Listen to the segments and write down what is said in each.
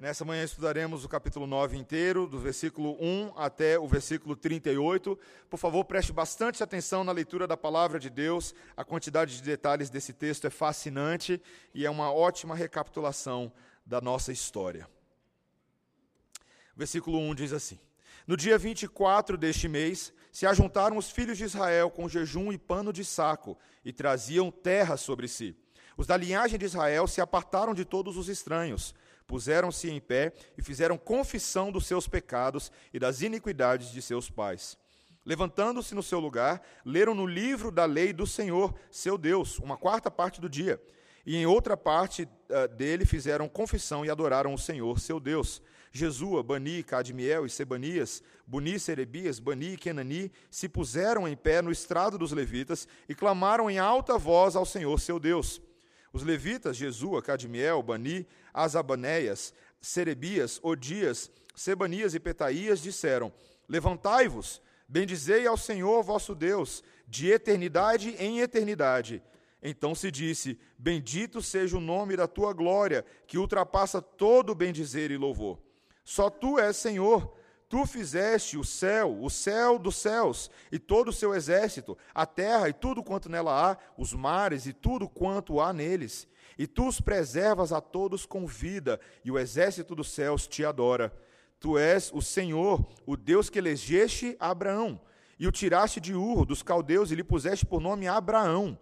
Nessa manhã estudaremos o capítulo 9 inteiro, do versículo 1 até o versículo 38. Por favor, preste bastante atenção na leitura da palavra de Deus. A quantidade de detalhes desse texto é fascinante e é uma ótima recapitulação da nossa história. Versículo 1 diz assim: No dia 24 deste mês, se ajuntaram os filhos de Israel com jejum e pano de saco, e traziam terra sobre si. Os da linhagem de Israel se apartaram de todos os estranhos puseram-se em pé e fizeram confissão dos seus pecados e das iniquidades de seus pais. Levantando-se no seu lugar, leram no livro da lei do Senhor, seu Deus, uma quarta parte do dia. E em outra parte uh, dele fizeram confissão e adoraram o Senhor, seu Deus. Jesua, Bani, Cadmiel e Sebanias, Buni, Serebias, Bani e Kenani se puseram em pé no estrado dos levitas e clamaram em alta voz ao Senhor, seu Deus. Os levitas, Jesua, Cadmiel, Bani, Azabanéias, Serebias, Odias, Sebanias e Petaías disseram: Levantai-vos, bendizei ao Senhor vosso Deus, de eternidade em eternidade. Então se disse: Bendito seja o nome da tua glória, que ultrapassa todo bendizer e louvor. Só tu és Senhor, Tu fizeste o céu, o céu dos céus, e todo o seu exército, a terra e tudo quanto nela há, os mares e tudo quanto há neles. E tu os preservas a todos com vida, e o exército dos céus te adora. Tu és o Senhor, o Deus que elegeste Abraão, e o tiraste de Ur, dos caldeus, e lhe puseste por nome Abraão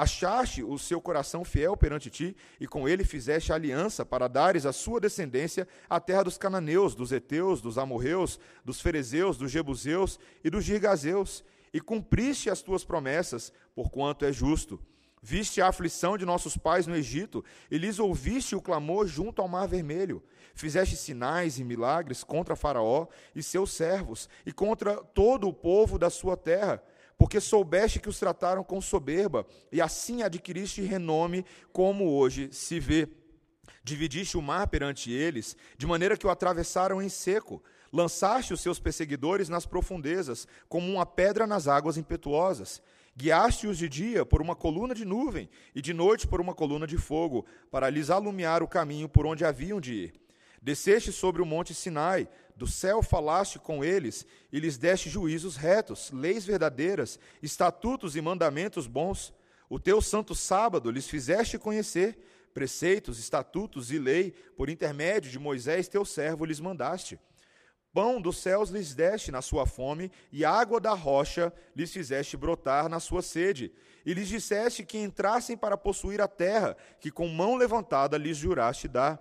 Achaste o seu coração fiel perante ti, e com ele fizeste aliança para dares à sua descendência a terra dos cananeus, dos heteus, dos amorreus, dos ferezeus, dos jebuseus e dos girgazeus, e cumpriste as tuas promessas, porquanto é justo. Viste a aflição de nossos pais no Egito, e lhes ouviste o clamor junto ao mar vermelho. Fizeste sinais e milagres contra Faraó e seus servos, e contra todo o povo da sua terra porque soubeste que os trataram com soberba, e assim adquiriste renome, como hoje se vê. Dividiste o mar perante eles, de maneira que o atravessaram em seco. Lançaste os seus perseguidores nas profundezas, como uma pedra nas águas impetuosas. Guiaste-os de dia por uma coluna de nuvem, e de noite por uma coluna de fogo, para lhes alumiar o caminho por onde haviam de ir. Desceste sobre o monte Sinai, do céu falaste com eles e lhes deste juízos retos, leis verdadeiras, estatutos e mandamentos bons. O teu santo sábado lhes fizeste conhecer, preceitos, estatutos e lei, por intermédio de Moisés teu servo lhes mandaste. Pão dos céus lhes deste na sua fome, e água da rocha lhes fizeste brotar na sua sede. E lhes disseste que entrassem para possuir a terra, que com mão levantada lhes juraste dar.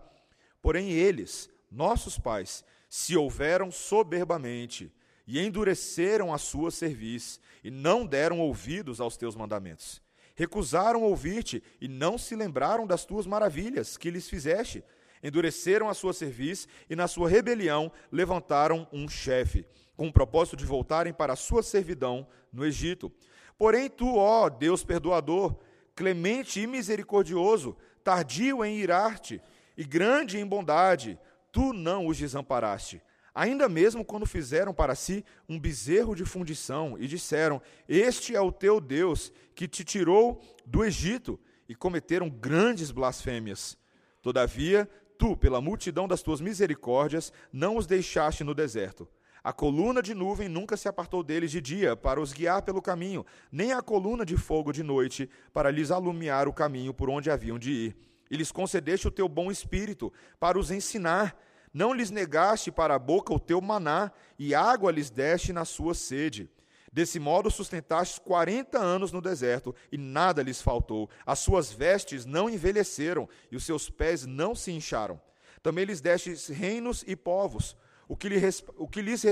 Porém eles, nossos pais, se houveram soberbamente e endureceram a sua cerviz e não deram ouvidos aos teus mandamentos. Recusaram ouvir-te e não se lembraram das tuas maravilhas que lhes fizeste. Endureceram a sua cerviz e na sua rebelião levantaram um chefe, com o propósito de voltarem para a sua servidão no Egito. Porém tu, ó Deus perdoador, clemente e misericordioso, tardio em irar-te e grande em bondade, tu não os desamparaste. Ainda mesmo quando fizeram para si um bezerro de fundição e disseram: Este é o teu Deus que te tirou do Egito, e cometeram grandes blasfêmias. Todavia, tu, pela multidão das tuas misericórdias, não os deixaste no deserto. A coluna de nuvem nunca se apartou deles de dia para os guiar pelo caminho, nem a coluna de fogo de noite para lhes alumiar o caminho por onde haviam de ir e lhes concedeste o teu bom espírito para os ensinar. Não lhes negaste para a boca o teu maná, e água lhes deste na sua sede. Desse modo sustentaste quarenta anos no deserto, e nada lhes faltou. As suas vestes não envelheceram, e os seus pés não se incharam. Também lhes deste reinos e povos, o que, lhes, o que lhes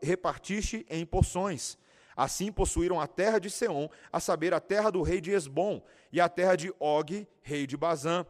repartiste em porções. Assim possuíram a terra de Seom, a saber, a terra do rei de Esbom, e a terra de Og, rei de Bazã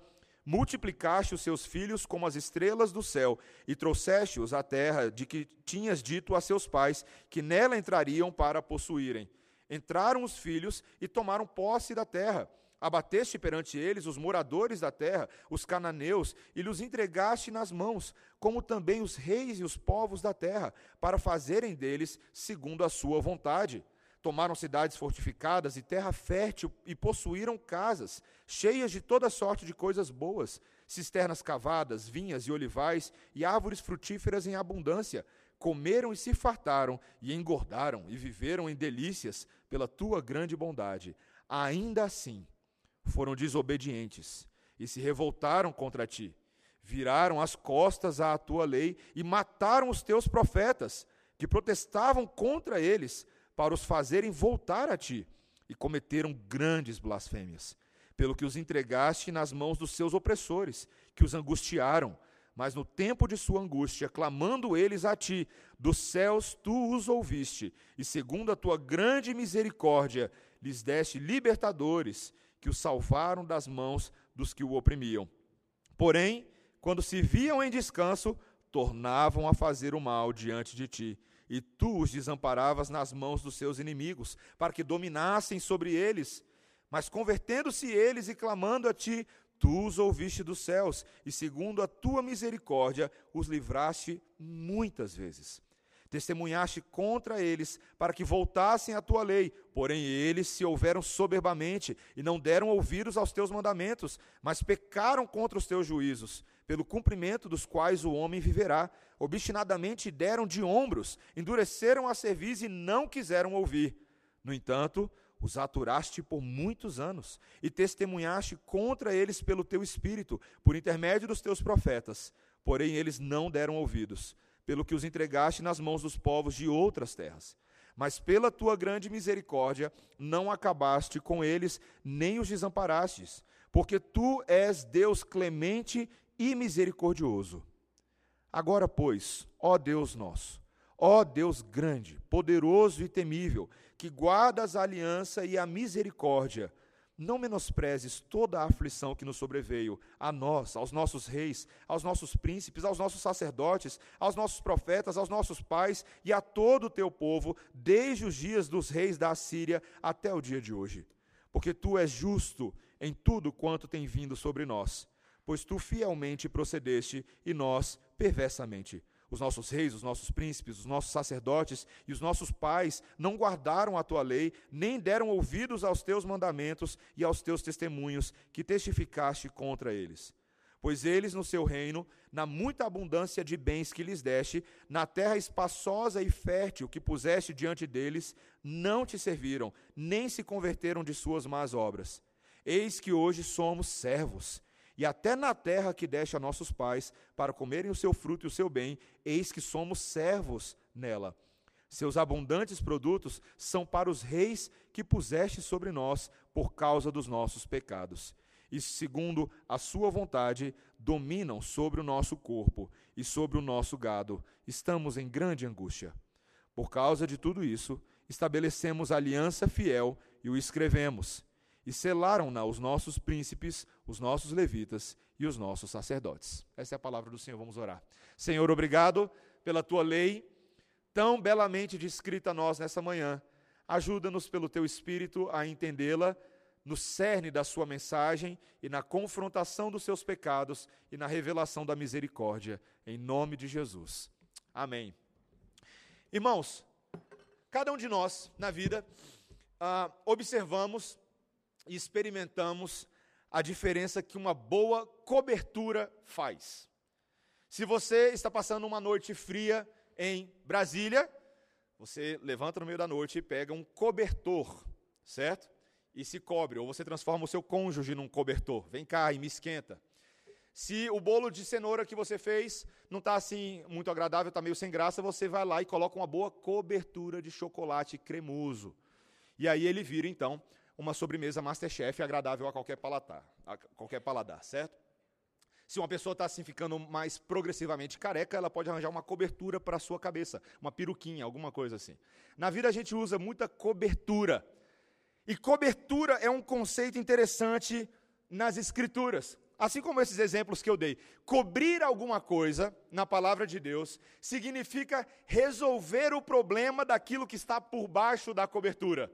multiplicaste os seus filhos como as estrelas do céu, e trouxeste-os à terra de que tinhas dito a seus pais que nela entrariam para possuírem. Entraram os filhos e tomaram posse da terra. Abateste perante eles os moradores da terra, os cananeus, e lhes entregaste nas mãos, como também os reis e os povos da terra, para fazerem deles segundo a sua vontade. Tomaram cidades fortificadas e terra fértil e possuíram casas, cheias de toda sorte de coisas boas, cisternas cavadas, vinhas e olivais e árvores frutíferas em abundância. Comeram e se fartaram, e engordaram, e viveram em delícias pela tua grande bondade. Ainda assim, foram desobedientes e se revoltaram contra ti. Viraram as costas à tua lei e mataram os teus profetas, que protestavam contra eles para os fazerem voltar a ti, e cometeram grandes blasfêmias, pelo que os entregaste nas mãos dos seus opressores, que os angustiaram. Mas no tempo de sua angústia, clamando eles a ti, dos céus tu os ouviste, e segundo a tua grande misericórdia, lhes deste libertadores, que os salvaram das mãos dos que o oprimiam. Porém, quando se viam em descanso, tornavam a fazer o mal diante de ti e tu os desamparavas nas mãos dos seus inimigos, para que dominassem sobre eles. Mas convertendo-se eles e clamando a ti, tu os ouviste dos céus, e segundo a tua misericórdia os livraste muitas vezes. Testemunhaste contra eles para que voltassem à tua lei, porém eles se houveram soberbamente e não deram ouvidos aos teus mandamentos, mas pecaram contra os teus juízos, pelo cumprimento dos quais o homem viverá obstinadamente deram de ombros, endureceram a cerviz e não quiseram ouvir. No entanto, os aturaste por muitos anos e testemunhaste contra eles pelo teu espírito, por intermédio dos teus profetas. Porém, eles não deram ouvidos, pelo que os entregaste nas mãos dos povos de outras terras. Mas pela tua grande misericórdia não acabaste com eles, nem os desamparastes, porque tu és Deus clemente e misericordioso Agora, pois, ó Deus nosso, ó Deus grande, poderoso e temível, que guardas a aliança e a misericórdia, não menosprezes toda a aflição que nos sobreveio, a nós, aos nossos reis, aos nossos príncipes, aos nossos sacerdotes, aos nossos profetas, aos nossos pais e a todo o teu povo, desde os dias dos reis da Assíria até o dia de hoje. Porque tu és justo em tudo quanto tem vindo sobre nós, pois tu fielmente procedeste e nós perversamente. Os nossos reis, os nossos príncipes, os nossos sacerdotes e os nossos pais não guardaram a tua lei, nem deram ouvidos aos teus mandamentos e aos teus testemunhos que testificaste contra eles. Pois eles, no seu reino, na muita abundância de bens que lhes deste, na terra espaçosa e fértil que puseste diante deles, não te serviram, nem se converteram de suas más obras. Eis que hoje somos servos e até na terra que deste a nossos pais, para comerem o seu fruto e o seu bem, eis que somos servos nela. Seus abundantes produtos são para os reis que puseste sobre nós por causa dos nossos pecados. E segundo a sua vontade, dominam sobre o nosso corpo e sobre o nosso gado. Estamos em grande angústia. Por causa de tudo isso, estabelecemos aliança fiel e o escrevemos e selaram-na os nossos príncipes, os nossos levitas e os nossos sacerdotes. Essa é a palavra do Senhor, vamos orar. Senhor, obrigado pela tua lei, tão belamente descrita a nós nessa manhã. Ajuda-nos pelo teu espírito a entendê-la no cerne da sua mensagem e na confrontação dos seus pecados e na revelação da misericórdia, em nome de Jesus. Amém. Irmãos, cada um de nós na vida ah, observamos e experimentamos a diferença que uma boa cobertura faz. Se você está passando uma noite fria em Brasília, você levanta no meio da noite e pega um cobertor, certo? E se cobre, ou você transforma o seu cônjuge num cobertor. Vem cá e me esquenta. Se o bolo de cenoura que você fez não está assim muito agradável, está meio sem graça, você vai lá e coloca uma boa cobertura de chocolate cremoso. E aí ele vira então uma sobremesa Masterchef agradável a qualquer paladar, a qualquer paladar, certo? Se uma pessoa está assim ficando mais progressivamente careca, ela pode arranjar uma cobertura para a sua cabeça, uma peruquinha, alguma coisa assim. Na vida a gente usa muita cobertura. E cobertura é um conceito interessante nas escrituras. Assim como esses exemplos que eu dei. Cobrir alguma coisa na palavra de Deus significa resolver o problema daquilo que está por baixo da cobertura.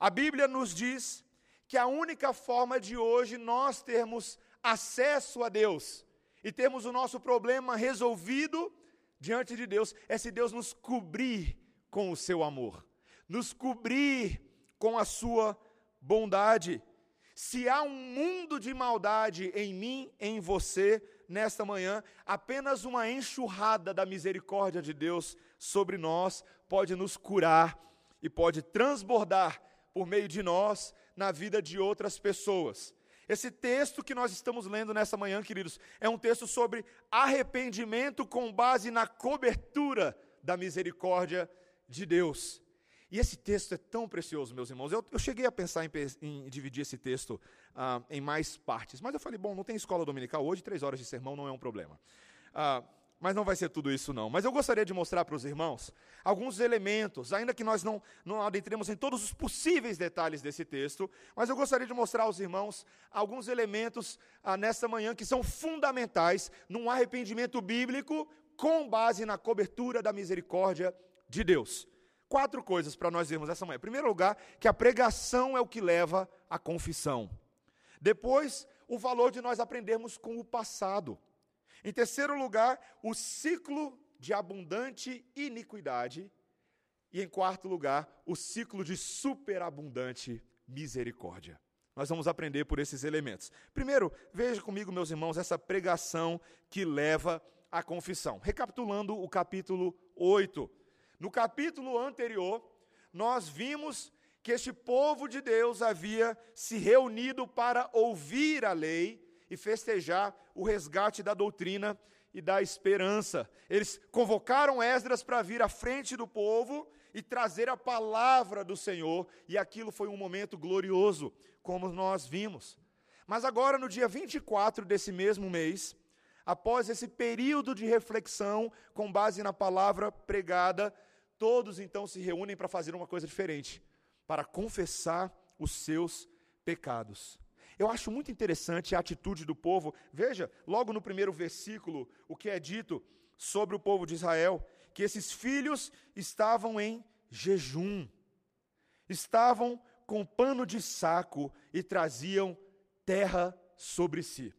A Bíblia nos diz que a única forma de hoje nós termos acesso a Deus e termos o nosso problema resolvido diante de Deus é se Deus nos cobrir com o seu amor. nos cobrir com a sua bondade. Se há um mundo de maldade em mim, em você, nesta manhã, apenas uma enxurrada da misericórdia de Deus sobre nós pode nos curar e pode transbordar por meio de nós na vida de outras pessoas. Esse texto que nós estamos lendo nessa manhã, queridos, é um texto sobre arrependimento com base na cobertura da misericórdia de Deus. E esse texto é tão precioso, meus irmãos. Eu, eu cheguei a pensar em, em dividir esse texto ah, em mais partes, mas eu falei, bom, não tem escola dominical hoje, três horas de sermão não é um problema. Ah, mas não vai ser tudo isso não. Mas eu gostaria de mostrar para os irmãos alguns elementos, ainda que nós não, não adentremos em todos os possíveis detalhes desse texto, mas eu gostaria de mostrar aos irmãos alguns elementos ah, nesta manhã que são fundamentais num arrependimento bíblico com base na cobertura da misericórdia de Deus quatro coisas para nós vermos essa manhã. Em primeiro lugar, que a pregação é o que leva à confissão. Depois, o valor de nós aprendermos com o passado. Em terceiro lugar, o ciclo de abundante iniquidade. E em quarto lugar, o ciclo de superabundante misericórdia. Nós vamos aprender por esses elementos. Primeiro, veja comigo, meus irmãos, essa pregação que leva à confissão. Recapitulando o capítulo 8. No capítulo anterior, nós vimos que este povo de Deus havia se reunido para ouvir a lei e festejar o resgate da doutrina e da esperança. Eles convocaram Esdras para vir à frente do povo e trazer a palavra do Senhor, e aquilo foi um momento glorioso, como nós vimos. Mas agora, no dia 24 desse mesmo mês, após esse período de reflexão com base na palavra pregada, Todos então se reúnem para fazer uma coisa diferente, para confessar os seus pecados. Eu acho muito interessante a atitude do povo. Veja, logo no primeiro versículo, o que é dito sobre o povo de Israel: que esses filhos estavam em jejum, estavam com pano de saco e traziam terra sobre si.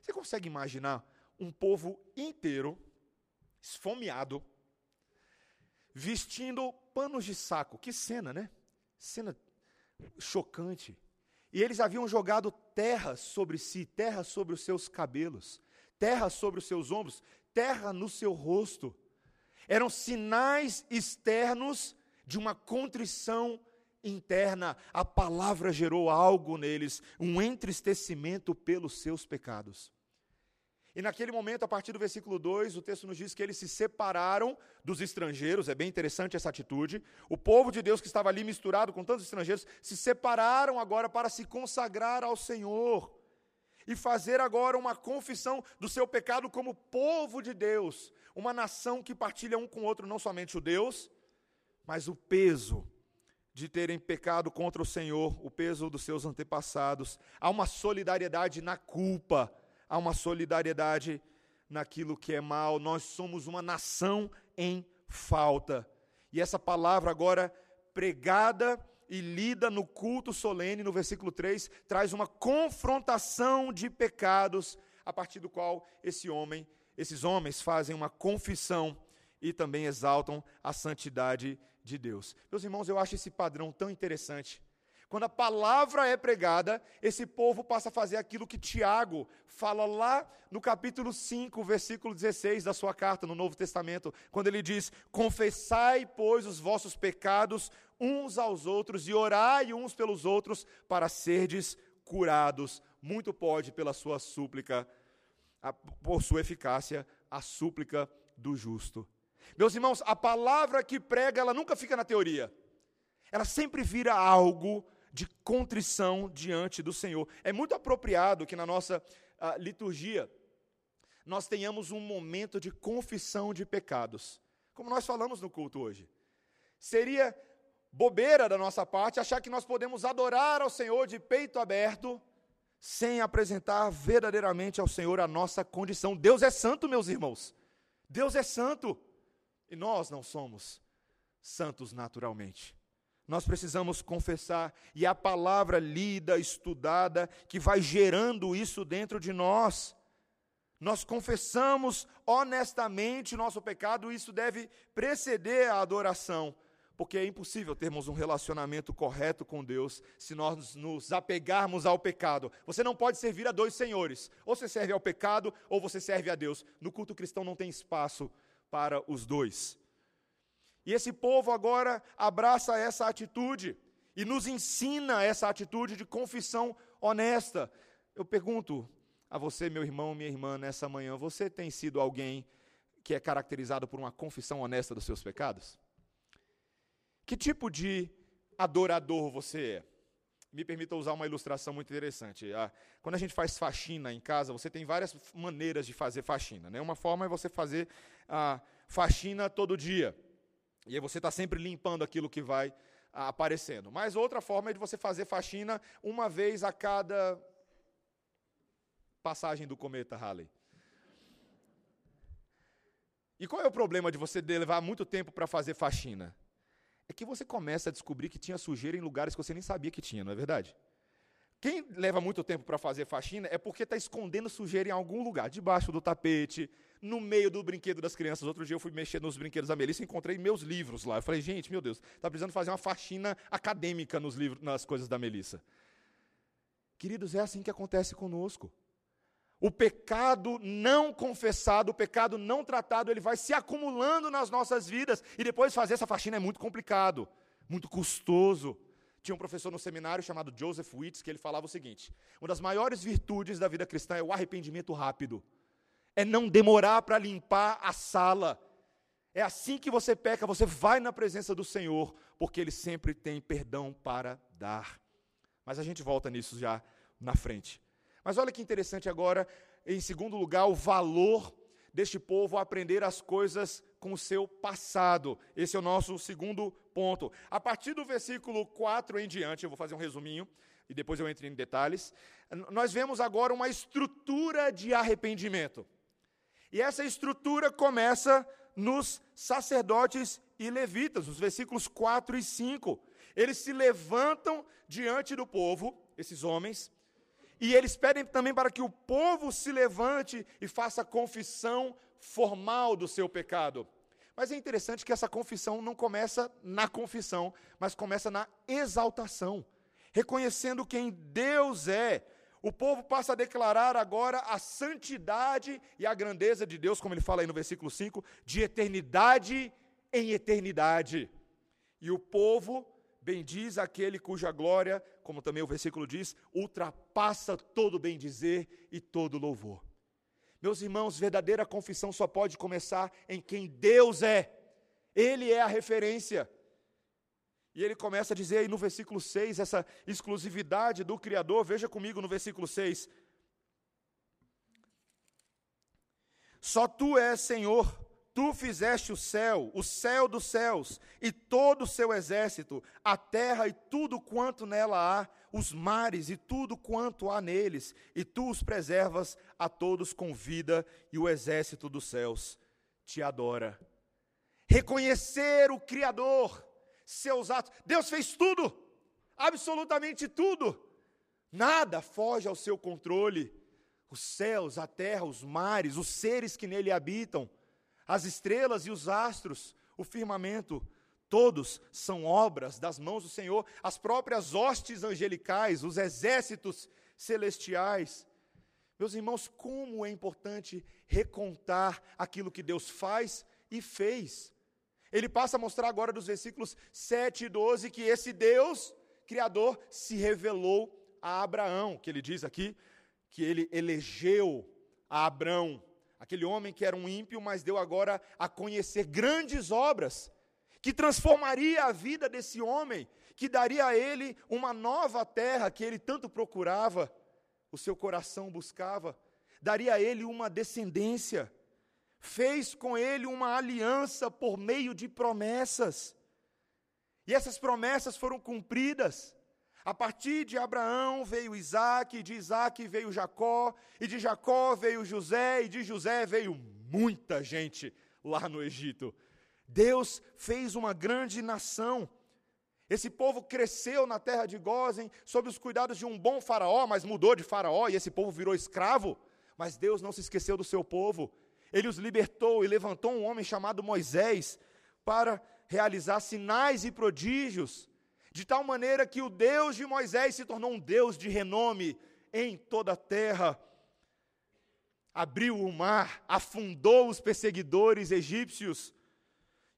Você consegue imaginar um povo inteiro, esfomeado, vestindo panos de saco. Que cena, né? Cena chocante. E eles haviam jogado terra sobre si, terra sobre os seus cabelos, terra sobre os seus ombros, terra no seu rosto. Eram sinais externos de uma contrição interna. A palavra gerou algo neles, um entristecimento pelos seus pecados. E naquele momento, a partir do versículo 2, o texto nos diz que eles se separaram dos estrangeiros, é bem interessante essa atitude. O povo de Deus que estava ali misturado com tantos estrangeiros se separaram agora para se consagrar ao Senhor e fazer agora uma confissão do seu pecado como povo de Deus, uma nação que partilha um com o outro, não somente o Deus, mas o peso de terem pecado contra o Senhor, o peso dos seus antepassados. Há uma solidariedade na culpa há uma solidariedade naquilo que é mal. Nós somos uma nação em falta. E essa palavra agora pregada e lida no culto solene, no versículo 3, traz uma confrontação de pecados, a partir do qual esse homem, esses homens fazem uma confissão e também exaltam a santidade de Deus. Meus irmãos, eu acho esse padrão tão interessante. Quando a palavra é pregada, esse povo passa a fazer aquilo que Tiago fala lá no capítulo 5, versículo 16 da sua carta no Novo Testamento, quando ele diz: Confessai, pois, os vossos pecados uns aos outros e orai uns pelos outros para serdes curados. Muito pode, pela sua súplica, por sua eficácia, a súplica do justo. Meus irmãos, a palavra que prega, ela nunca fica na teoria. Ela sempre vira algo de contrição diante do Senhor. É muito apropriado que na nossa uh, liturgia nós tenhamos um momento de confissão de pecados, como nós falamos no culto hoje. Seria bobeira da nossa parte achar que nós podemos adorar ao Senhor de peito aberto sem apresentar verdadeiramente ao Senhor a nossa condição. Deus é santo, meus irmãos. Deus é santo. E nós não somos santos naturalmente. Nós precisamos confessar, e a palavra lida, estudada, que vai gerando isso dentro de nós. Nós confessamos honestamente nosso pecado, e isso deve preceder a adoração, porque é impossível termos um relacionamento correto com Deus se nós nos apegarmos ao pecado. Você não pode servir a dois senhores. Ou você serve ao pecado, ou você serve a Deus. No culto cristão não tem espaço para os dois. E esse povo agora abraça essa atitude e nos ensina essa atitude de confissão honesta. Eu pergunto a você, meu irmão, minha irmã, nessa manhã, você tem sido alguém que é caracterizado por uma confissão honesta dos seus pecados? Que tipo de adorador você é? Me permita usar uma ilustração muito interessante. Ah, quando a gente faz faxina em casa, você tem várias maneiras de fazer faxina. Né? Uma forma é você fazer a faxina todo dia. E aí você está sempre limpando aquilo que vai ah, aparecendo. Mas outra forma é de você fazer faxina uma vez a cada passagem do cometa Halley. E qual é o problema de você levar muito tempo para fazer faxina? é que você começa a descobrir que tinha sujeira em lugares que você nem sabia que tinha, não é verdade? Quem leva muito tempo para fazer faxina é porque está escondendo sujeira em algum lugar, debaixo do tapete, no meio do brinquedo das crianças. Outro dia eu fui mexer nos brinquedos da Melissa e encontrei meus livros lá. Eu falei, gente, meu Deus, está precisando fazer uma faxina acadêmica nos livros, nas coisas da Melissa. Queridos, é assim que acontece conosco. O pecado não confessado, o pecado não tratado, ele vai se acumulando nas nossas vidas e depois fazer essa faxina é muito complicado, muito custoso. Tinha um professor no seminário chamado Joseph Witz que ele falava o seguinte: uma das maiores virtudes da vida cristã é o arrependimento rápido, é não demorar para limpar a sala. É assim que você peca, você vai na presença do Senhor, porque Ele sempre tem perdão para dar. Mas a gente volta nisso já na frente. Mas olha que interessante agora, em segundo lugar, o valor deste povo aprender as coisas com o seu passado. Esse é o nosso segundo ponto. A partir do versículo 4 em diante, eu vou fazer um resuminho e depois eu entro em detalhes. Nós vemos agora uma estrutura de arrependimento. E essa estrutura começa nos sacerdotes e levitas, nos versículos 4 e 5. Eles se levantam diante do povo, esses homens, e eles pedem também para que o povo se levante e faça confissão formal do seu pecado. Mas é interessante que essa confissão não começa na confissão, mas começa na exaltação, reconhecendo quem Deus é. O povo passa a declarar agora a santidade e a grandeza de Deus, como ele fala aí no versículo 5, de eternidade em eternidade. E o povo bendiz aquele cuja glória, como também o versículo diz, ultrapassa todo bem-dizer e todo louvor. Meus irmãos, verdadeira confissão só pode começar em quem Deus é. Ele é a referência. E ele começa a dizer aí no versículo 6, essa exclusividade do Criador. Veja comigo no versículo 6. Só tu és Senhor, Tu fizeste o céu, o céu dos céus, e todo o seu exército, a terra e tudo quanto nela há, os mares e tudo quanto há neles, e tu os preservas a todos com vida, e o exército dos céus te adora. Reconhecer o Criador, seus atos. Deus fez tudo, absolutamente tudo. Nada foge ao seu controle. Os céus, a terra, os mares, os seres que nele habitam as estrelas e os astros, o firmamento, todos são obras das mãos do Senhor, as próprias hostes angelicais, os exércitos celestiais. Meus irmãos, como é importante recontar aquilo que Deus faz e fez. Ele passa a mostrar agora dos versículos 7 e 12 que esse Deus, Criador, se revelou a Abraão, que ele diz aqui, que ele elegeu a Abraão Aquele homem que era um ímpio, mas deu agora a conhecer grandes obras, que transformaria a vida desse homem, que daria a ele uma nova terra que ele tanto procurava, o seu coração buscava, daria a ele uma descendência, fez com ele uma aliança por meio de promessas, e essas promessas foram cumpridas. A partir de Abraão veio Isaac, de Isaac veio Jacó, e de Jacó veio José, e de José veio muita gente lá no Egito. Deus fez uma grande nação. Esse povo cresceu na terra de Gozen sob os cuidados de um bom faraó, mas mudou de faraó e esse povo virou escravo. Mas Deus não se esqueceu do seu povo. Ele os libertou e levantou um homem chamado Moisés para realizar sinais e prodígios, de tal maneira que o Deus de Moisés se tornou um Deus de renome em toda a terra. Abriu o mar, afundou os perseguidores egípcios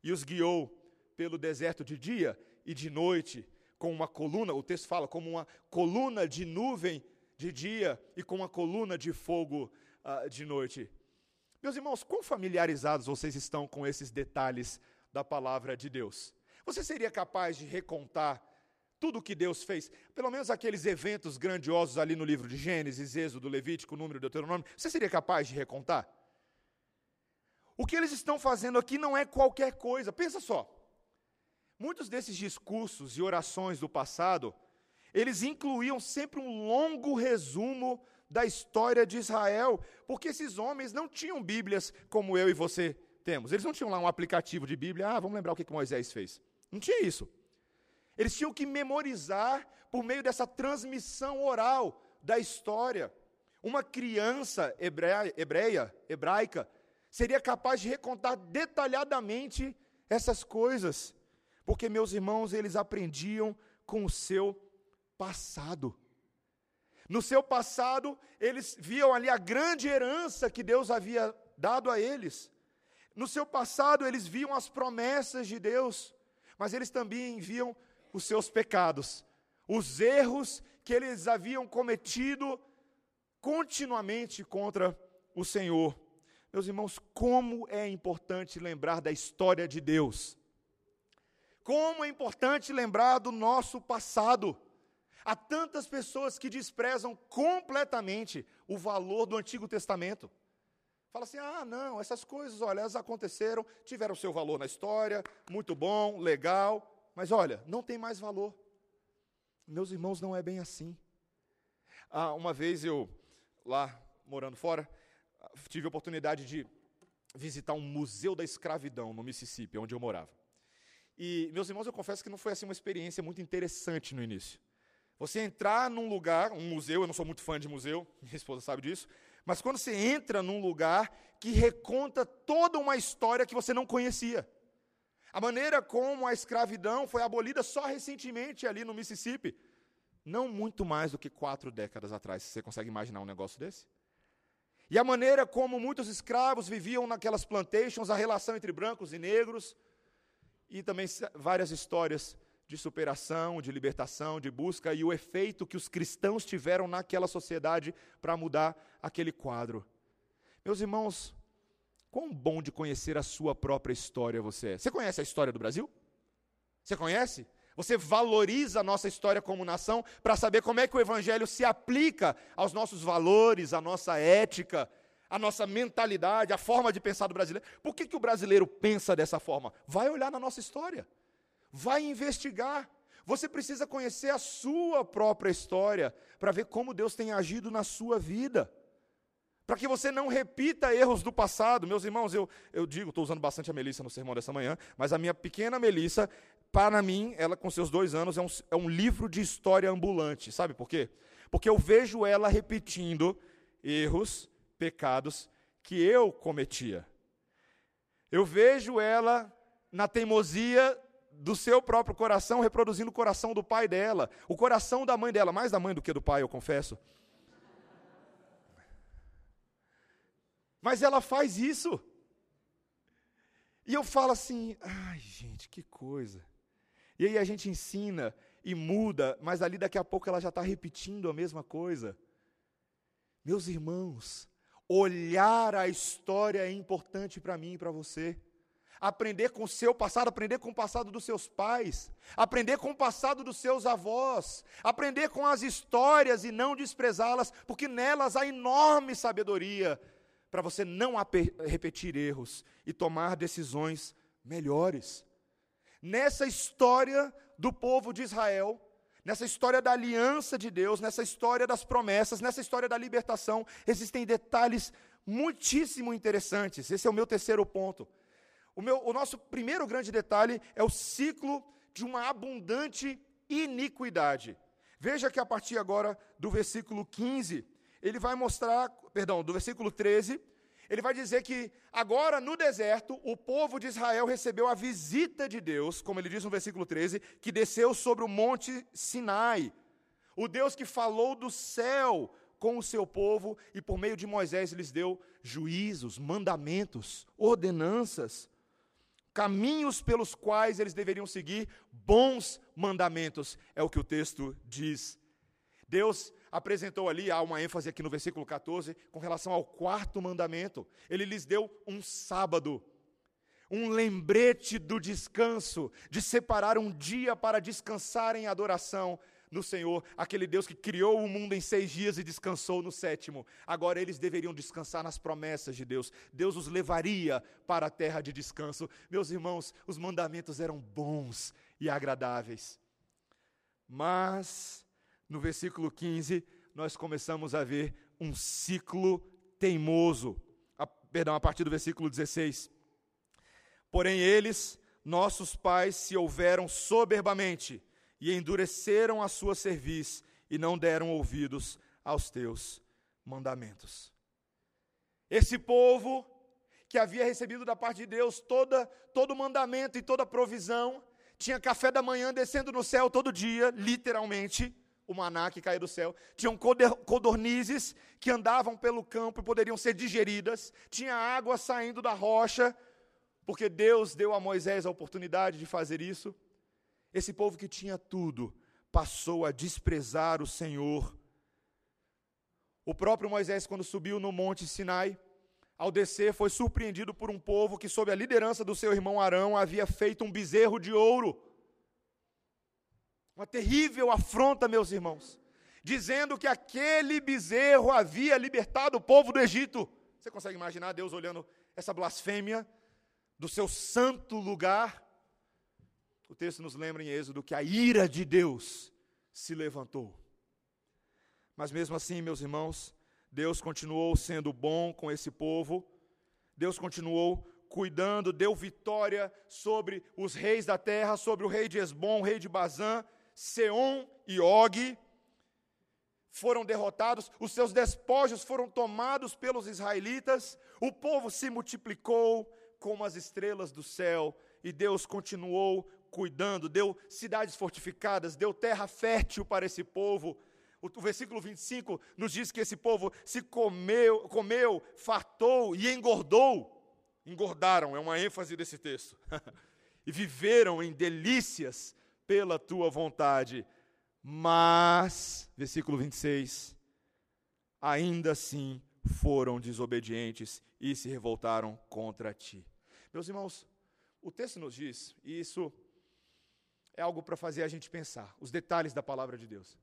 e os guiou pelo deserto de dia e de noite, com uma coluna, o texto fala, como uma coluna de nuvem de dia e com uma coluna de fogo uh, de noite. Meus irmãos, quão familiarizados vocês estão com esses detalhes da palavra de Deus? Você seria capaz de recontar tudo o que Deus fez, pelo menos aqueles eventos grandiosos ali no livro de Gênesis, Êxodo, Levítico, Número, Deuteronômio, você seria capaz de recontar? O que eles estão fazendo aqui não é qualquer coisa, pensa só. Muitos desses discursos e orações do passado, eles incluíam sempre um longo resumo da história de Israel, porque esses homens não tinham Bíblias como eu e você temos. Eles não tinham lá um aplicativo de Bíblia, ah, vamos lembrar o que Moisés fez. Não tinha isso. Eles tinham que memorizar por meio dessa transmissão oral da história. Uma criança hebreia, hebreia hebraica, seria capaz de recontar detalhadamente essas coisas, porque meus irmãos, eles aprendiam com o seu passado. No seu passado, eles viam ali a grande herança que Deus havia dado a eles. No seu passado, eles viam as promessas de Deus, mas eles também viam os seus pecados, os erros que eles haviam cometido continuamente contra o Senhor. Meus irmãos, como é importante lembrar da história de Deus. Como é importante lembrar do nosso passado. Há tantas pessoas que desprezam completamente o valor do Antigo Testamento. Fala assim: ah, não, essas coisas, olha, elas aconteceram, tiveram seu valor na história, muito bom, legal, mas olha, não tem mais valor. Meus irmãos, não é bem assim. Ah, uma vez eu, lá morando fora, tive a oportunidade de visitar um museu da escravidão no Mississippi, onde eu morava. E, meus irmãos, eu confesso que não foi assim uma experiência muito interessante no início. Você entrar num lugar, um museu, eu não sou muito fã de museu, minha esposa sabe disso, mas quando você entra num lugar que reconta toda uma história que você não conhecia. A maneira como a escravidão foi abolida só recentemente ali no Mississippi, não muito mais do que quatro décadas atrás. Você consegue imaginar um negócio desse? E a maneira como muitos escravos viviam naquelas plantations, a relação entre brancos e negros, e também várias histórias de superação, de libertação, de busca e o efeito que os cristãos tiveram naquela sociedade para mudar aquele quadro. Meus irmãos, quão bom de conhecer a sua própria história você é. Você conhece a história do Brasil? Você conhece? Você valoriza a nossa história como nação para saber como é que o evangelho se aplica aos nossos valores, à nossa ética, à nossa mentalidade, à forma de pensar do brasileiro. Por que, que o brasileiro pensa dessa forma? Vai olhar na nossa história vai investigar. Você precisa conhecer a sua própria história para ver como Deus tem agido na sua vida. Para que você não repita erros do passado. Meus irmãos, eu, eu digo, estou usando bastante a Melissa no sermão dessa manhã, mas a minha pequena Melissa, para mim, ela com seus dois anos, é um, é um livro de história ambulante. Sabe por quê? Porque eu vejo ela repetindo erros, pecados que eu cometia. Eu vejo ela na teimosia do seu próprio coração, reproduzindo o coração do pai dela, o coração da mãe dela, mais da mãe do que do pai, eu confesso. Mas ela faz isso. E eu falo assim: ai, gente, que coisa. E aí a gente ensina e muda, mas ali daqui a pouco ela já está repetindo a mesma coisa. Meus irmãos, olhar a história é importante para mim e para você aprender com o seu passado, aprender com o passado dos seus pais, aprender com o passado dos seus avós, aprender com as histórias e não desprezá-las, porque nelas há enorme sabedoria para você não repetir erros e tomar decisões melhores. Nessa história do povo de Israel, nessa história da aliança de Deus, nessa história das promessas, nessa história da libertação, existem detalhes muitíssimo interessantes. Esse é o meu terceiro ponto. O, meu, o nosso primeiro grande detalhe é o ciclo de uma abundante iniquidade. Veja que a partir agora do versículo 15, ele vai mostrar, perdão, do versículo 13, ele vai dizer que agora no deserto o povo de Israel recebeu a visita de Deus, como ele diz no versículo 13, que desceu sobre o monte Sinai. O Deus que falou do céu com o seu povo e por meio de Moisés lhes deu juízos, mandamentos, ordenanças, caminhos pelos quais eles deveriam seguir, bons mandamentos, é o que o texto diz. Deus apresentou ali, há uma ênfase aqui no versículo 14, com relação ao quarto mandamento. Ele lhes deu um sábado, um lembrete do descanso, de separar um dia para descansar em adoração no Senhor, aquele Deus que criou o mundo em seis dias e descansou no sétimo. Agora eles deveriam descansar nas promessas de Deus. Deus os levaria para a terra de descanso. Meus irmãos, os mandamentos eram bons e agradáveis. Mas no versículo 15, nós começamos a ver um ciclo teimoso. A, perdão, a partir do versículo 16. Porém, eles, nossos pais, se houveram soberbamente e endureceram a sua cerviz e não deram ouvidos aos teus mandamentos. Esse povo que havia recebido da parte de Deus toda, todo mandamento e toda provisão, tinha café da manhã descendo no céu todo dia, literalmente, o maná que caía do céu, tinham codornizes que andavam pelo campo e poderiam ser digeridas, tinha água saindo da rocha, porque Deus deu a Moisés a oportunidade de fazer isso. Esse povo que tinha tudo passou a desprezar o Senhor. O próprio Moisés, quando subiu no monte Sinai, ao descer, foi surpreendido por um povo que, sob a liderança do seu irmão Arão, havia feito um bezerro de ouro uma terrível afronta, meus irmãos, dizendo que aquele bezerro havia libertado o povo do Egito. Você consegue imaginar Deus olhando essa blasfêmia do seu santo lugar? O texto nos lembra em Êxodo que a ira de Deus se levantou. Mas mesmo assim, meus irmãos, Deus continuou sendo bom com esse povo, Deus continuou cuidando, deu vitória sobre os reis da terra, sobre o rei de Esbom, o rei de Bazã, Seom e Og foram derrotados, os seus despojos foram tomados pelos israelitas, o povo se multiplicou como as estrelas do céu, e Deus continuou cuidando, deu cidades fortificadas, deu terra fértil para esse povo. O, o versículo 25 nos diz que esse povo se comeu, comeu, fartou e engordou. Engordaram, é uma ênfase desse texto. e viveram em delícias pela tua vontade. Mas, versículo 26, ainda assim foram desobedientes e se revoltaram contra ti. Meus irmãos, o texto nos diz, e isso é algo para fazer a gente pensar, os detalhes da palavra de Deus.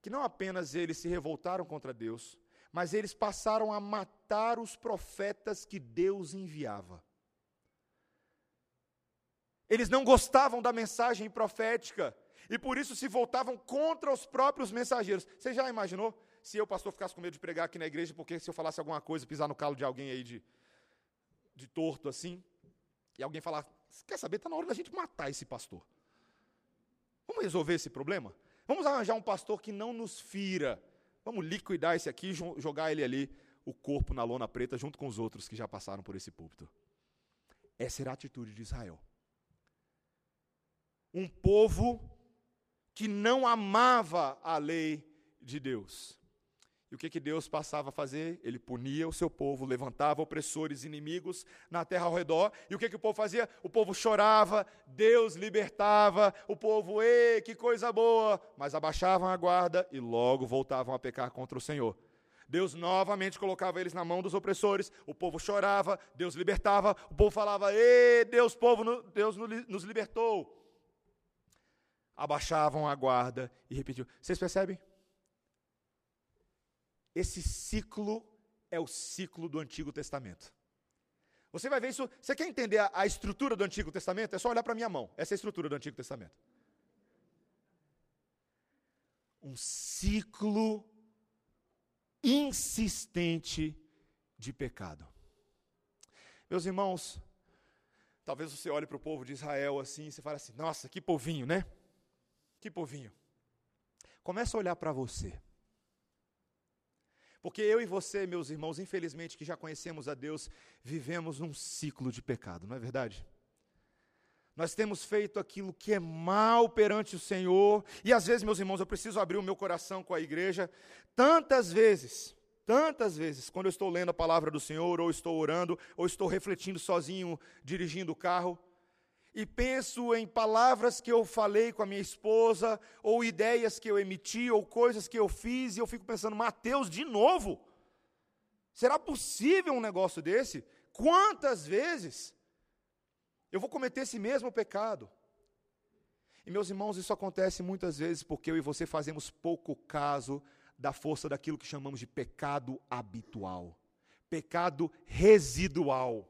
Que não apenas eles se revoltaram contra Deus, mas eles passaram a matar os profetas que Deus enviava. Eles não gostavam da mensagem profética e por isso se voltavam contra os próprios mensageiros. Você já imaginou se eu, pastor, ficasse com medo de pregar aqui na igreja porque se eu falasse alguma coisa, pisar no calo de alguém aí de, de torto assim, e alguém falar, quer saber, está na hora da gente matar esse pastor. Vamos resolver esse problema? Vamos arranjar um pastor que não nos fira. Vamos liquidar esse aqui jogar ele ali, o corpo na lona preta, junto com os outros que já passaram por esse púlpito. Essa era a atitude de Israel um povo que não amava a lei de Deus. E o que, que Deus passava a fazer? Ele punia o seu povo, levantava opressores inimigos na terra ao redor. E o que, que o povo fazia? O povo chorava, Deus libertava, o povo, ei, que coisa boa! Mas abaixavam a guarda e logo voltavam a pecar contra o Senhor. Deus novamente colocava eles na mão dos opressores, o povo chorava, Deus libertava, o povo falava, ei, Deus, povo, Deus nos libertou abaixavam a guarda e repetiam. Vocês percebem? Esse ciclo é o ciclo do Antigo Testamento. Você vai ver isso. Você quer entender a, a estrutura do Antigo Testamento? É só olhar para a minha mão. Essa é a estrutura do Antigo Testamento. Um ciclo insistente de pecado. Meus irmãos, talvez você olhe para o povo de Israel assim e você fale assim: nossa, que povinho, né? Que povinho. Começa a olhar para você. Porque eu e você, meus irmãos, infelizmente que já conhecemos a Deus, vivemos num ciclo de pecado, não é verdade? Nós temos feito aquilo que é mal perante o Senhor, e às vezes, meus irmãos, eu preciso abrir o meu coração com a igreja, tantas vezes, tantas vezes, quando eu estou lendo a palavra do Senhor, ou estou orando, ou estou refletindo sozinho, dirigindo o carro, e penso em palavras que eu falei com a minha esposa, ou ideias que eu emiti, ou coisas que eu fiz, e eu fico pensando, Mateus, de novo? Será possível um negócio desse? Quantas vezes eu vou cometer esse mesmo pecado? E meus irmãos, isso acontece muitas vezes porque eu e você fazemos pouco caso da força daquilo que chamamos de pecado habitual, pecado residual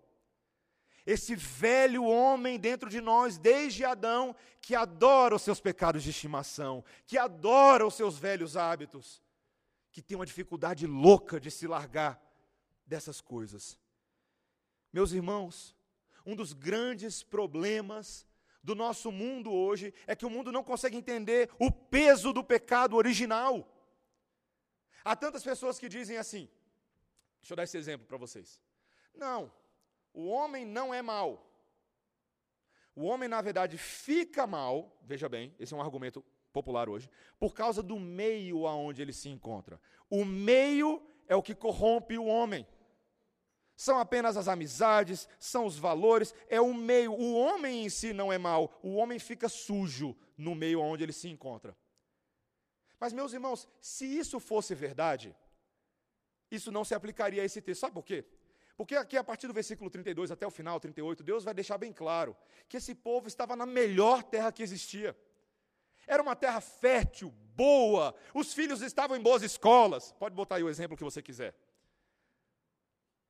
esse velho homem dentro de nós, desde Adão, que adora os seus pecados de estimação, que adora os seus velhos hábitos, que tem uma dificuldade louca de se largar dessas coisas. Meus irmãos, um dos grandes problemas do nosso mundo hoje é que o mundo não consegue entender o peso do pecado original. Há tantas pessoas que dizem assim, deixa eu dar esse exemplo para vocês. Não, o homem não é mal. O homem, na verdade, fica mal, veja bem, esse é um argumento popular hoje, por causa do meio aonde ele se encontra. O meio é o que corrompe o homem. São apenas as amizades, são os valores, é o meio. O homem em si não é mal, o homem fica sujo no meio onde ele se encontra. Mas, meus irmãos, se isso fosse verdade, isso não se aplicaria a esse texto. Sabe por quê? Porque aqui, a partir do versículo 32 até o final, 38, Deus vai deixar bem claro que esse povo estava na melhor terra que existia. Era uma terra fértil, boa, os filhos estavam em boas escolas. Pode botar aí o exemplo que você quiser.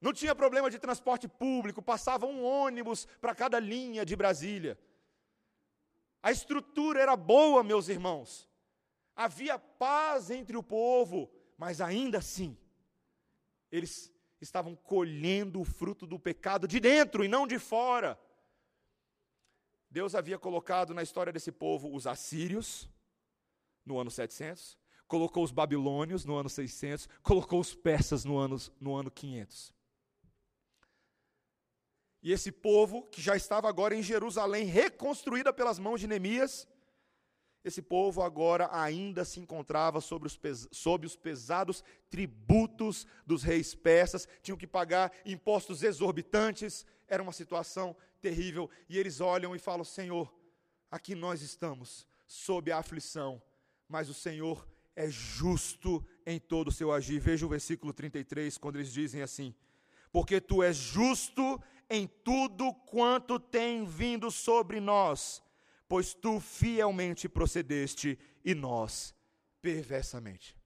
Não tinha problema de transporte público, passava um ônibus para cada linha de Brasília. A estrutura era boa, meus irmãos. Havia paz entre o povo, mas ainda assim, eles estavam colhendo o fruto do pecado de dentro e não de fora. Deus havia colocado na história desse povo os assírios, no ano 700, colocou os babilônios no ano 600, colocou os persas no ano, no ano 500. E esse povo, que já estava agora em Jerusalém, reconstruída pelas mãos de Neemias, esse povo agora ainda se encontrava sobre os, sob os pesados tributos dos reis persas, tinham que pagar impostos exorbitantes, era uma situação terrível. E eles olham e falam: Senhor, aqui nós estamos, sob a aflição, mas o Senhor é justo em todo o seu agir. Veja o versículo 33, quando eles dizem assim: Porque tu és justo em tudo quanto tem vindo sobre nós pois tu fielmente procedeste e nós perversamente.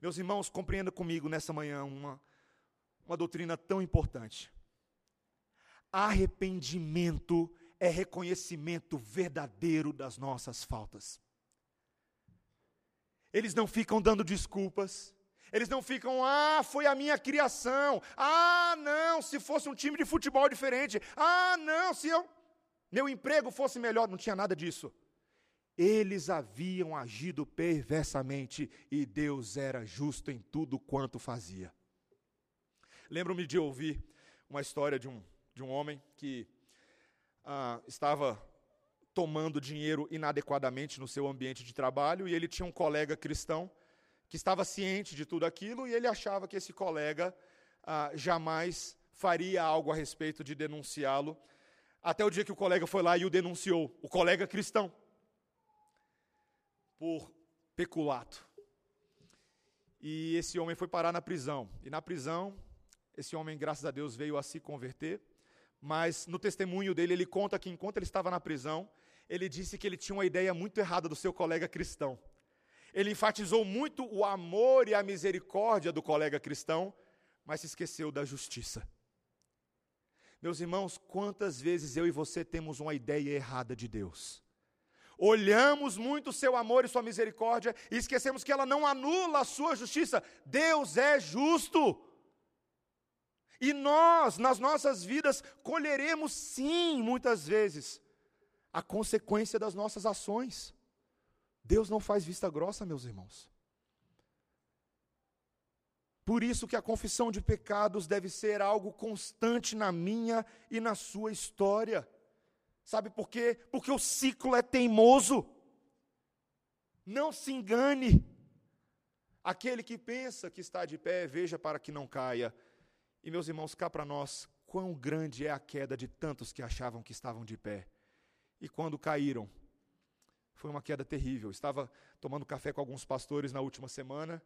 Meus irmãos, compreenda comigo nessa manhã uma, uma doutrina tão importante. Arrependimento é reconhecimento verdadeiro das nossas faltas. Eles não ficam dando desculpas. Eles não ficam, ah, foi a minha criação. Ah, não, se fosse um time de futebol diferente. Ah, não, se eu meu emprego fosse melhor, não tinha nada disso. Eles haviam agido perversamente e Deus era justo em tudo quanto fazia. Lembro-me de ouvir uma história de um, de um homem que ah, estava tomando dinheiro inadequadamente no seu ambiente de trabalho e ele tinha um colega cristão que estava ciente de tudo aquilo e ele achava que esse colega ah, jamais faria algo a respeito de denunciá-lo até o dia que o colega foi lá e o denunciou, o colega cristão, por peculato. E esse homem foi parar na prisão. E na prisão, esse homem, graças a Deus, veio a se converter. Mas no testemunho dele, ele conta que enquanto ele estava na prisão, ele disse que ele tinha uma ideia muito errada do seu colega cristão. Ele enfatizou muito o amor e a misericórdia do colega cristão, mas se esqueceu da justiça. Meus irmãos, quantas vezes eu e você temos uma ideia errada de Deus? Olhamos muito o seu amor e sua misericórdia e esquecemos que ela não anula a sua justiça. Deus é justo. E nós, nas nossas vidas, colheremos sim, muitas vezes, a consequência das nossas ações. Deus não faz vista grossa, meus irmãos. Por isso que a confissão de pecados deve ser algo constante na minha e na sua história. Sabe por quê? Porque o ciclo é teimoso. Não se engane. Aquele que pensa que está de pé, veja para que não caia. E meus irmãos, cá para nós, quão grande é a queda de tantos que achavam que estavam de pé. E quando caíram, foi uma queda terrível. Estava tomando café com alguns pastores na última semana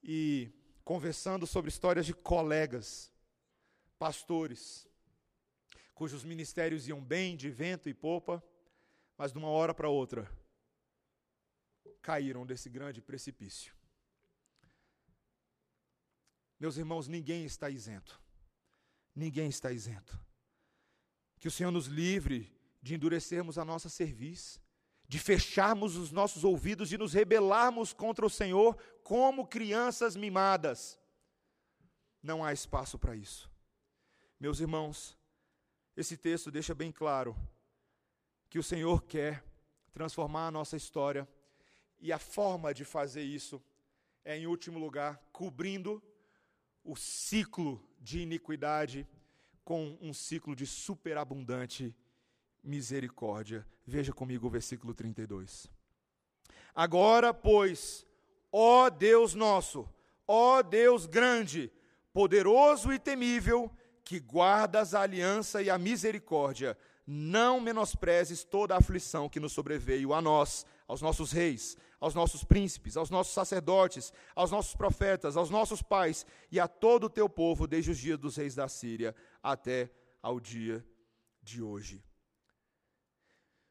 e conversando sobre histórias de colegas, pastores, cujos ministérios iam bem, de vento e popa, mas de uma hora para outra caíram desse grande precipício. Meus irmãos, ninguém está isento. Ninguém está isento. Que o Senhor nos livre de endurecermos a nossa cerviz, de fecharmos os nossos ouvidos e nos rebelarmos contra o Senhor como crianças mimadas. Não há espaço para isso. Meus irmãos, esse texto deixa bem claro que o Senhor quer transformar a nossa história e a forma de fazer isso é, em último lugar, cobrindo o ciclo de iniquidade com um ciclo de superabundante misericórdia. Veja comigo o versículo 32. Agora, pois, ó Deus nosso, ó Deus grande, poderoso e temível, que guardas a aliança e a misericórdia, não menosprezes toda a aflição que nos sobreveio a nós, aos nossos reis, aos nossos príncipes, aos nossos sacerdotes, aos nossos profetas, aos nossos pais e a todo o teu povo, desde os dias dos reis da Síria até ao dia de hoje.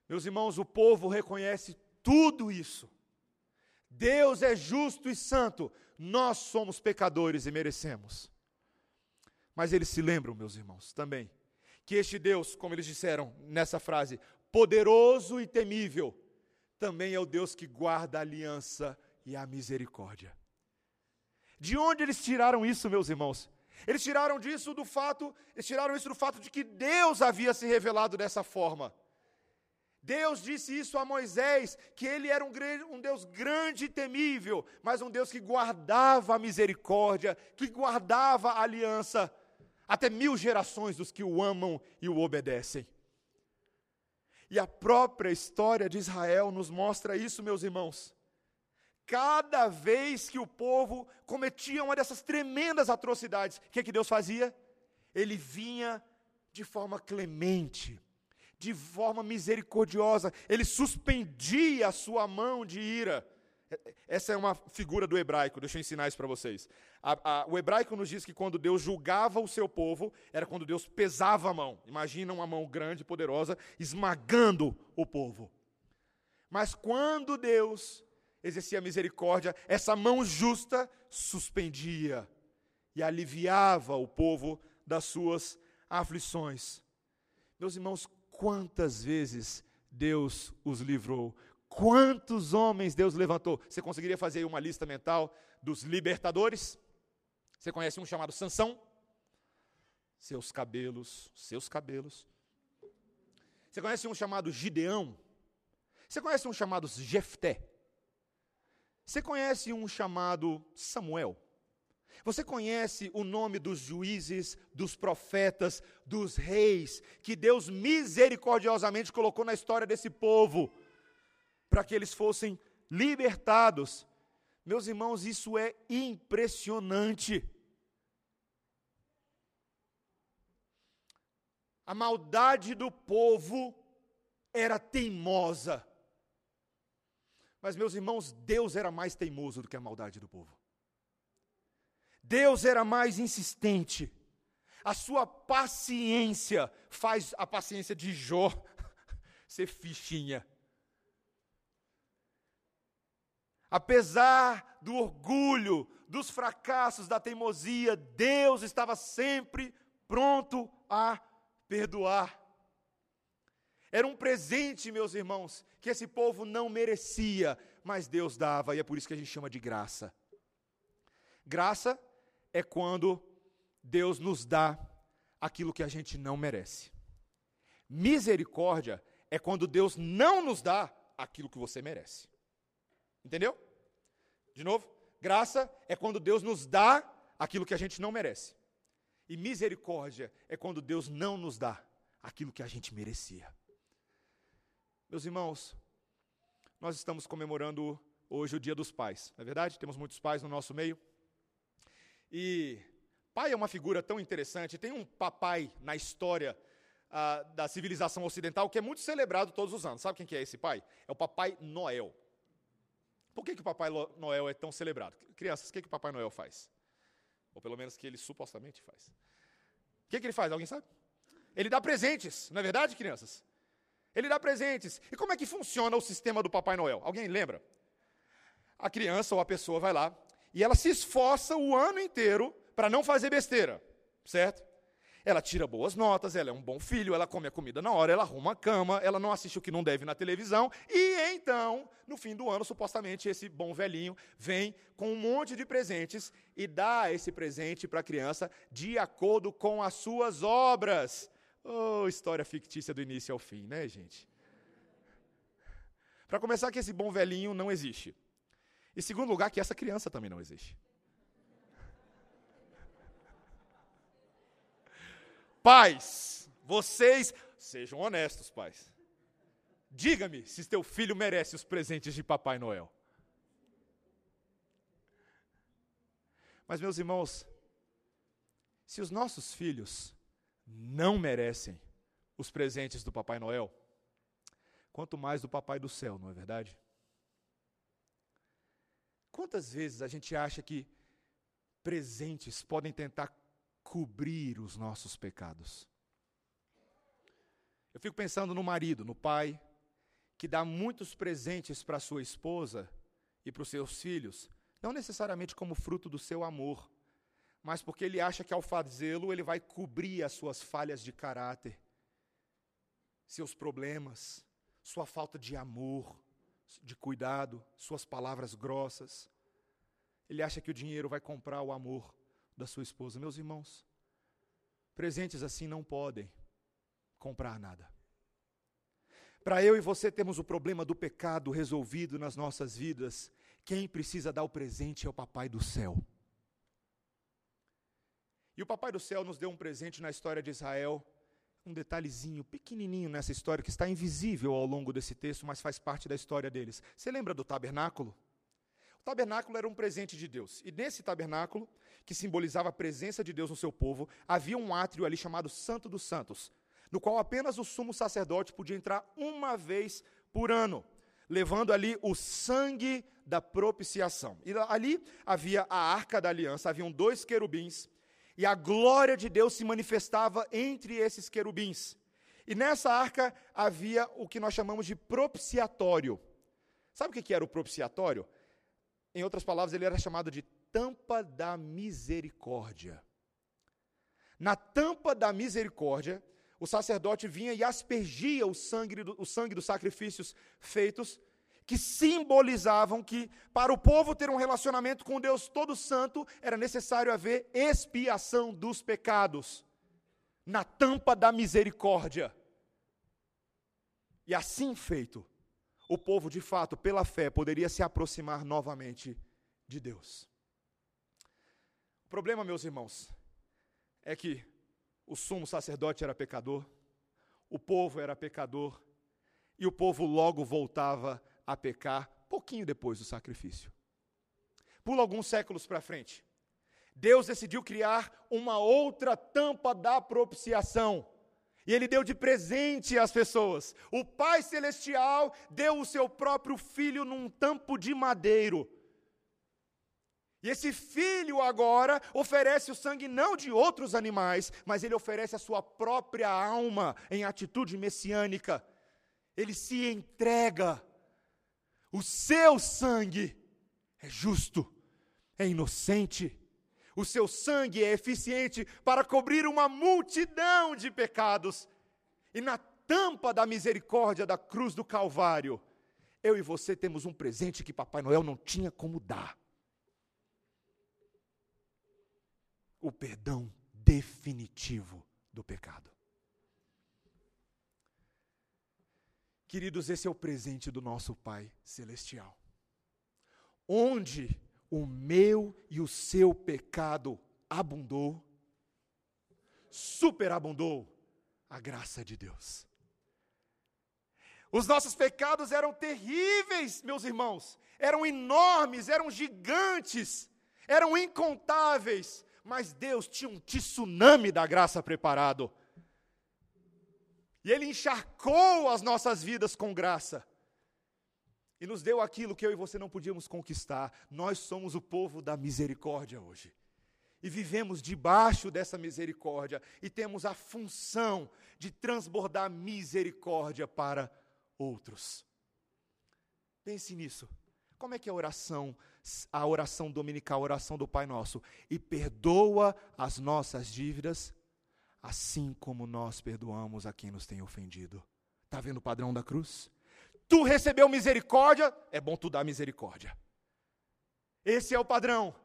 Meus irmãos, o povo reconhece tudo isso. Deus é justo e santo, nós somos pecadores e merecemos. Mas eles se lembram, meus irmãos, também, que este Deus, como eles disseram nessa frase, poderoso e temível, também é o Deus que guarda a aliança e a misericórdia. De onde eles tiraram isso, meus irmãos? Eles tiraram disso do fato, eles tiraram isso do fato de que Deus havia se revelado dessa forma. Deus disse isso a Moisés, que ele era um, um, Deus grande e temível, mas um Deus que guardava a misericórdia, que guardava a aliança, até mil gerações dos que o amam e o obedecem. E a própria história de Israel nos mostra isso, meus irmãos. Cada vez que o povo cometia uma dessas tremendas atrocidades, o que, é que Deus fazia? Ele vinha de forma clemente, de forma misericordiosa, ele suspendia a sua mão de ira. Essa é uma figura do hebraico, deixa eu ensinar isso para vocês. A, a, o hebraico nos diz que quando Deus julgava o seu povo, era quando Deus pesava a mão. Imagina uma mão grande e poderosa esmagando o povo. Mas quando Deus exercia misericórdia, essa mão justa suspendia e aliviava o povo das suas aflições. Meus irmãos, quantas vezes Deus os livrou? Quantos homens Deus levantou? Você conseguiria fazer uma lista mental dos libertadores? Você conhece um chamado Sansão? Seus cabelos, seus cabelos. Você conhece um chamado Gideão? Você conhece um chamado Jefté? Você conhece um chamado Samuel? Você conhece o nome dos juízes, dos profetas, dos reis, que Deus misericordiosamente colocou na história desse povo, para que eles fossem libertados? Meus irmãos, isso é impressionante. A maldade do povo era teimosa. Mas, meus irmãos, Deus era mais teimoso do que a maldade do povo. Deus era mais insistente. A sua paciência faz a paciência de Jó ser fichinha. Apesar do orgulho, dos fracassos, da teimosia, Deus estava sempre pronto a perdoar. Era um presente, meus irmãos, que esse povo não merecia, mas Deus dava, e é por isso que a gente chama de graça. Graça é quando Deus nos dá aquilo que a gente não merece. Misericórdia é quando Deus não nos dá aquilo que você merece. Entendeu? De novo, graça é quando Deus nos dá aquilo que a gente não merece. E misericórdia é quando Deus não nos dá aquilo que a gente merecia. Meus irmãos, nós estamos comemorando hoje o Dia dos Pais, não é verdade? Temos muitos pais no nosso meio. E pai é uma figura tão interessante. Tem um papai na história ah, da civilização ocidental que é muito celebrado todos os anos. Sabe quem que é esse pai? É o Papai Noel. Por que, que o Papai Noel é tão celebrado? Crianças, o que, que o Papai Noel faz? Ou pelo menos que ele supostamente faz. O que, que ele faz? Alguém sabe? Ele dá presentes, não é verdade, crianças? Ele dá presentes. E como é que funciona o sistema do Papai Noel? Alguém lembra? A criança ou a pessoa vai lá e ela se esforça o ano inteiro para não fazer besteira, certo? Ela tira boas notas, ela é um bom filho, ela come a comida na hora, ela arruma a cama, ela não assiste o que não deve na televisão, e então, no fim do ano, supostamente, esse bom velhinho vem com um monte de presentes e dá esse presente para a criança de acordo com as suas obras. Oh, história fictícia do início ao fim, né, gente? Para começar, que esse bom velhinho não existe. E segundo lugar, que essa criança também não existe. Pais, vocês sejam honestos, pais. Diga-me se teu filho merece os presentes de Papai Noel. Mas, meus irmãos, se os nossos filhos não merecem os presentes do Papai Noel, quanto mais do Papai do céu, não é verdade? Quantas vezes a gente acha que presentes podem tentar cobrir os nossos pecados. Eu fico pensando no marido, no pai, que dá muitos presentes para sua esposa e para os seus filhos, não necessariamente como fruto do seu amor, mas porque ele acha que ao fazê-lo ele vai cobrir as suas falhas de caráter, seus problemas, sua falta de amor, de cuidado, suas palavras grossas. Ele acha que o dinheiro vai comprar o amor da sua esposa. Meus irmãos, presentes assim não podem comprar nada. Para eu e você termos o problema do pecado resolvido nas nossas vidas, quem precisa dar o presente é o Papai do céu. E o Papai do céu nos deu um presente na história de Israel, um detalhezinho pequenininho nessa história que está invisível ao longo desse texto, mas faz parte da história deles. Você lembra do tabernáculo? tabernáculo era um presente de Deus. E nesse tabernáculo, que simbolizava a presença de Deus no seu povo, havia um átrio ali chamado Santo dos Santos, no qual apenas o sumo sacerdote podia entrar uma vez por ano, levando ali o sangue da propiciação. E ali havia a arca da aliança, haviam dois querubins, e a glória de Deus se manifestava entre esses querubins. E nessa arca havia o que nós chamamos de propiciatório. Sabe o que era o propiciatório? Em outras palavras, ele era chamado de tampa da misericórdia. Na tampa da misericórdia, o sacerdote vinha e aspergia o sangue, do, o sangue dos sacrifícios feitos, que simbolizavam que, para o povo ter um relacionamento com Deus todo santo, era necessário haver expiação dos pecados. Na tampa da misericórdia. E assim feito, o povo, de fato, pela fé, poderia se aproximar novamente de Deus. O problema, meus irmãos, é que o sumo sacerdote era pecador, o povo era pecador, e o povo logo voltava a pecar pouquinho depois do sacrifício. Pula alguns séculos para frente. Deus decidiu criar uma outra tampa da propiciação e ele deu de presente às pessoas. O Pai Celestial deu o seu próprio filho num tampo de madeiro. E esse filho agora oferece o sangue não de outros animais, mas ele oferece a sua própria alma em atitude messiânica. Ele se entrega. O seu sangue é justo, é inocente o seu sangue é eficiente para cobrir uma multidão de pecados. E na tampa da misericórdia da cruz do Calvário, eu e você temos um presente que Papai Noel não tinha como dar: o perdão definitivo do pecado. Queridos, esse é o presente do nosso Pai Celestial. Onde o meu e o seu pecado abundou, superabundou a graça de Deus. Os nossos pecados eram terríveis, meus irmãos, eram enormes, eram gigantes, eram incontáveis, mas Deus tinha um tsunami da graça preparado. E Ele encharcou as nossas vidas com graça. E nos deu aquilo que eu e você não podíamos conquistar. Nós somos o povo da misericórdia hoje. E vivemos debaixo dessa misericórdia. E temos a função de transbordar misericórdia para outros. Pense nisso. Como é que é a oração, a oração dominical, a oração do Pai Nosso? E perdoa as nossas dívidas, assim como nós perdoamos a quem nos tem ofendido. Está vendo o padrão da cruz? Tu recebeu misericórdia, é bom tu dar misericórdia. Esse é o padrão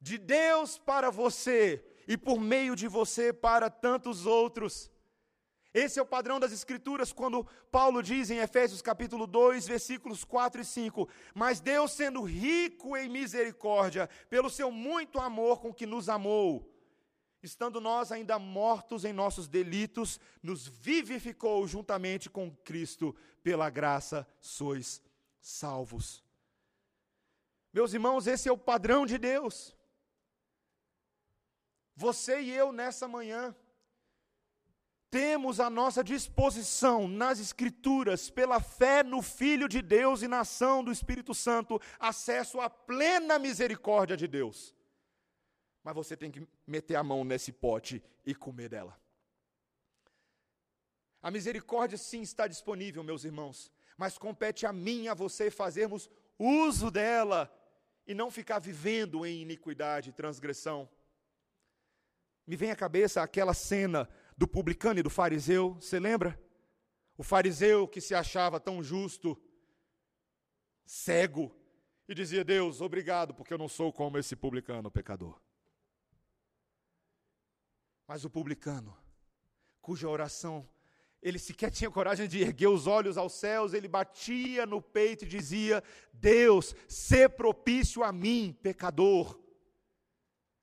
de Deus para você e por meio de você para tantos outros. Esse é o padrão das Escrituras quando Paulo diz em Efésios capítulo 2, versículos 4 e 5: Mas Deus, sendo rico em misericórdia, pelo seu muito amor com que nos amou, estando nós ainda mortos em nossos delitos, nos vivificou juntamente com Cristo, pela graça sois salvos. Meus irmãos, esse é o padrão de Deus. Você e eu nessa manhã temos à nossa disposição nas Escrituras, pela fé no Filho de Deus e na ação do Espírito Santo, acesso à plena misericórdia de Deus. Mas você tem que meter a mão nesse pote e comer dela. A misericórdia sim está disponível, meus irmãos, mas compete a mim e a você fazermos uso dela e não ficar vivendo em iniquidade e transgressão. Me vem à cabeça aquela cena do publicano e do fariseu, você lembra? O fariseu que se achava tão justo, cego, e dizia: Deus, obrigado, porque eu não sou como esse publicano pecador. Mas o publicano, cuja oração ele sequer tinha coragem de erguer os olhos aos céus, ele batia no peito e dizia: Deus, sê propício a mim, pecador.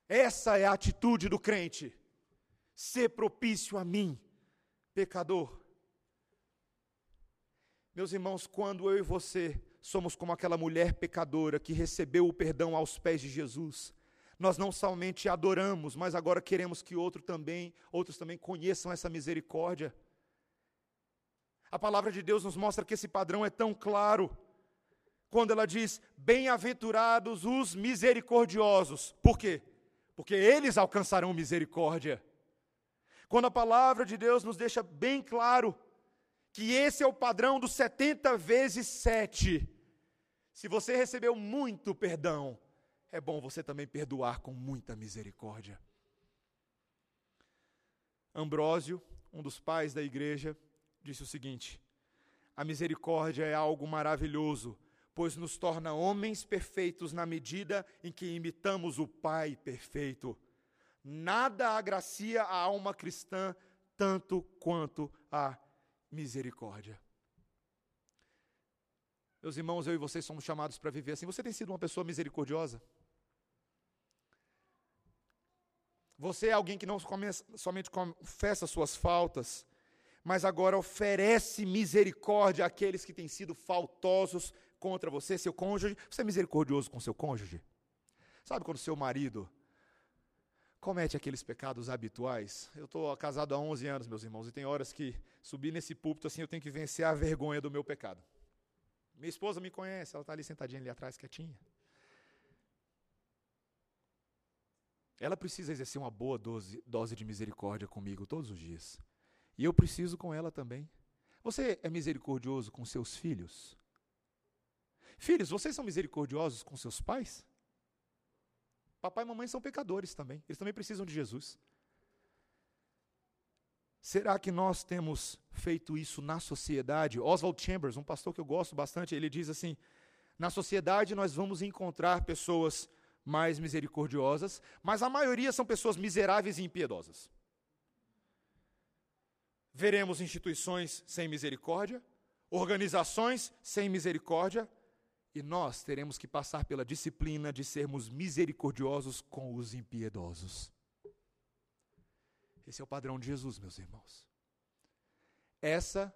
Essa é a atitude do crente. Ser propício a mim, pecador. Meus irmãos, quando eu e você somos como aquela mulher pecadora que recebeu o perdão aos pés de Jesus, nós não somente adoramos, mas agora queremos que outro também, outros também conheçam essa misericórdia. A palavra de Deus nos mostra que esse padrão é tão claro. Quando ela diz: "Bem-aventurados os misericordiosos". Por quê? porque eles alcançarão misericórdia. Quando a palavra de Deus nos deixa bem claro que esse é o padrão dos 70 vezes 7. Se você recebeu muito perdão, é bom você também perdoar com muita misericórdia. Ambrósio, um dos pais da igreja, disse o seguinte: A misericórdia é algo maravilhoso pois nos torna homens perfeitos na medida em que imitamos o Pai perfeito. Nada agracia a alma cristã tanto quanto a misericórdia. Meus irmãos, eu e vocês somos chamados para viver assim. Você tem sido uma pessoa misericordiosa? Você é alguém que não somente confessa suas faltas, mas agora oferece misericórdia àqueles que têm sido faltosos contra você, seu cônjuge. Você é misericordioso com seu cônjuge? Sabe quando seu marido comete aqueles pecados habituais? Eu estou casado há 11 anos, meus irmãos, e tem horas que subir nesse púlpito assim eu tenho que vencer a vergonha do meu pecado. Minha esposa me conhece, ela está ali sentadinha ali atrás, quietinha. Ela precisa exercer uma boa dose, dose de misericórdia comigo todos os dias. E eu preciso com ela também. Você é misericordioso com seus filhos? Filhos, vocês são misericordiosos com seus pais? Papai e mamãe são pecadores também, eles também precisam de Jesus. Será que nós temos feito isso na sociedade? Oswald Chambers, um pastor que eu gosto bastante, ele diz assim: na sociedade nós vamos encontrar pessoas mais misericordiosas, mas a maioria são pessoas miseráveis e impiedosas. Veremos instituições sem misericórdia, organizações sem misericórdia, e nós teremos que passar pela disciplina de sermos misericordiosos com os impiedosos. Esse é o padrão de Jesus, meus irmãos. Essa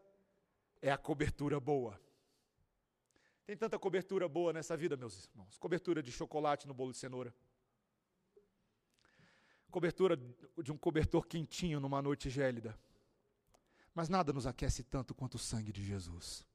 é a cobertura boa. Tem tanta cobertura boa nessa vida, meus irmãos. Cobertura de chocolate no bolo de cenoura. Cobertura de um cobertor quentinho numa noite gélida. Mas nada nos aquece tanto quanto o sangue de Jesus.